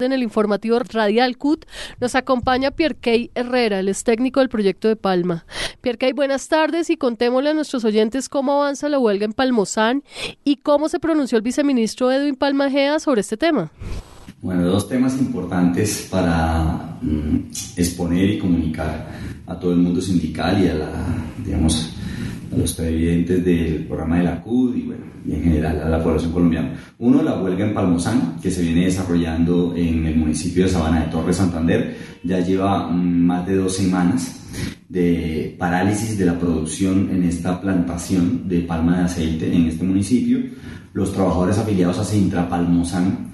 En el informativo Radial CUT nos acompaña Pierkey Herrera, el es técnico del proyecto de Palma. Pierkey, buenas tardes y contémosle a nuestros oyentes cómo avanza la huelga en Palmozán y cómo se pronunció el viceministro Edwin Palmajea sobre este tema. Bueno, dos temas importantes para mm, exponer y comunicar a todo el mundo sindical y a la, digamos, los televidentes del programa de la CUD y, bueno, y en general a la población colombiana. Uno, la huelga en Palmozán, que se viene desarrollando en el municipio de Sabana de Torres, Santander, ya lleva mm, más de dos semanas de parálisis de la producción en esta plantación de palma de aceite en este municipio. Los trabajadores afiliados a Sintra Palmozán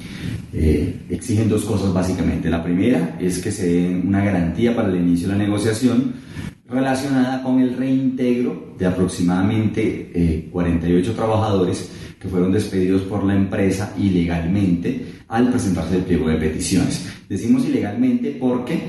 eh, exigen dos cosas básicamente. La primera es que se dé una garantía para el inicio de la negociación relacionada con el reintegro de aproximadamente 48 eh, trabajadores que fueron despedidos por la empresa ilegalmente al presentarse el pliego de peticiones. Decimos ilegalmente porque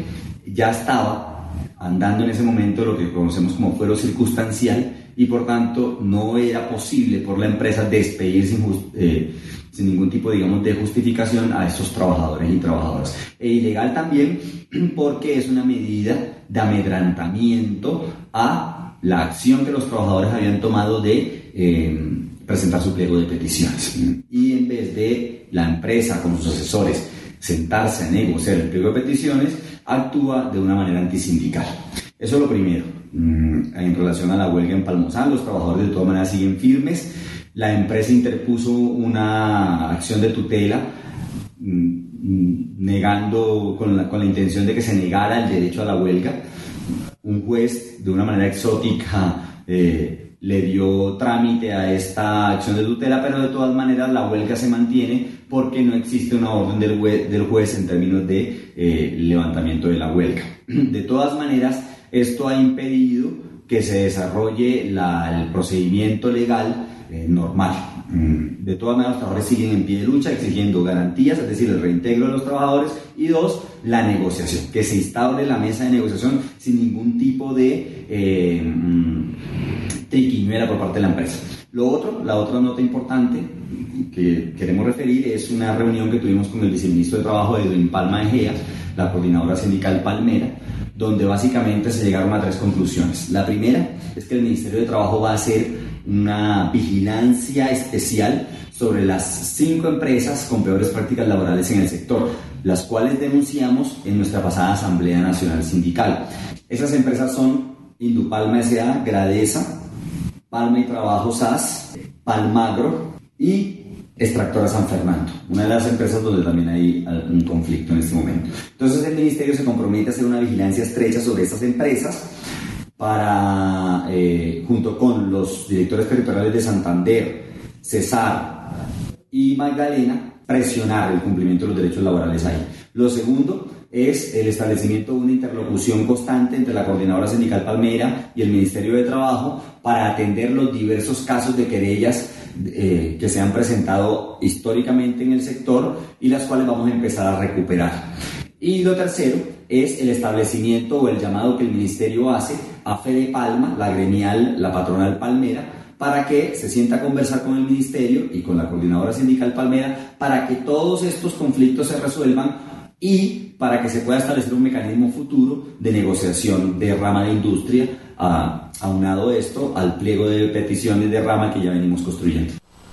ya estaba andando en ese momento lo que conocemos como fuero circunstancial y por tanto no era posible por la empresa despedir sin, eh, sin ningún tipo, digamos, de justificación a estos trabajadores y trabajadoras. E ilegal también porque es una medida de amedrantamiento a la acción que los trabajadores habían tomado de eh, presentar su pliego de peticiones. Y en vez de la empresa con sus asesores sentarse a negociar el pliego de peticiones, actúa de una manera antisindical. Eso es lo primero. Mm, en relación a la huelga en Palmozán, los trabajadores de todas maneras siguen firmes la empresa interpuso una acción de tutela mm, negando con la, con la, intención de que se negara el derecho a la huelga. Un juez, de una manera exótica, eh, le dio trámite a esta acción de tutela, pero de todas maneras la huelga se mantiene porque no existe una orden del juez, en términos de eh, levantamiento de la huelga. De todas maneras, esto ha impedido que se desarrolle el procedimiento legal eh, normal. Mm, de todas maneras, los trabajadores siguen en pie de lucha exigiendo garantías, es decir, el reintegro de los trabajadores, y dos, la negociación, que se instaure la mesa de negociación sin ningún tipo de eh, triquiñuela por parte de la empresa. Lo otro, la otra nota importante que queremos referir es una reunión que tuvimos con el viceministro de Trabajo Edwin Palma Egea, la coordinadora sindical Palmera, donde básicamente se llegaron a tres conclusiones. La primera es que el Ministerio de Trabajo va a hacer una vigilancia especial sobre las cinco empresas con peores prácticas laborales en el sector, las cuales denunciamos en nuestra pasada Asamblea Nacional Sindical. Esas empresas son Indupalma S.A., Gradesa, Palma y Trabajo SAS, Palmagro y Extractora San Fernando, una de las empresas donde también hay un conflicto en este momento. Entonces el Ministerio se compromete a hacer una vigilancia estrecha sobre estas empresas para, eh, junto con los directores territoriales de Santander, Cesar y Magdalena, presionar el cumplimiento de los derechos laborales ahí. Lo segundo es el establecimiento de una interlocución constante entre la Coordinadora Sindical Palmera y el Ministerio de Trabajo para atender los diversos casos de querellas eh, que se han presentado históricamente en el sector y las cuales vamos a empezar a recuperar. Y lo tercero es el establecimiento o el llamado que el Ministerio hace a Fede Palma, la gremial, la patronal Palmera, para que se sienta a conversar con el Ministerio y con la coordinadora sindical Palmera para que todos estos conflictos se resuelvan y para que se pueda establecer un mecanismo futuro de negociación de rama de industria, a, aunado esto al pliego de peticiones de rama que ya venimos construyendo.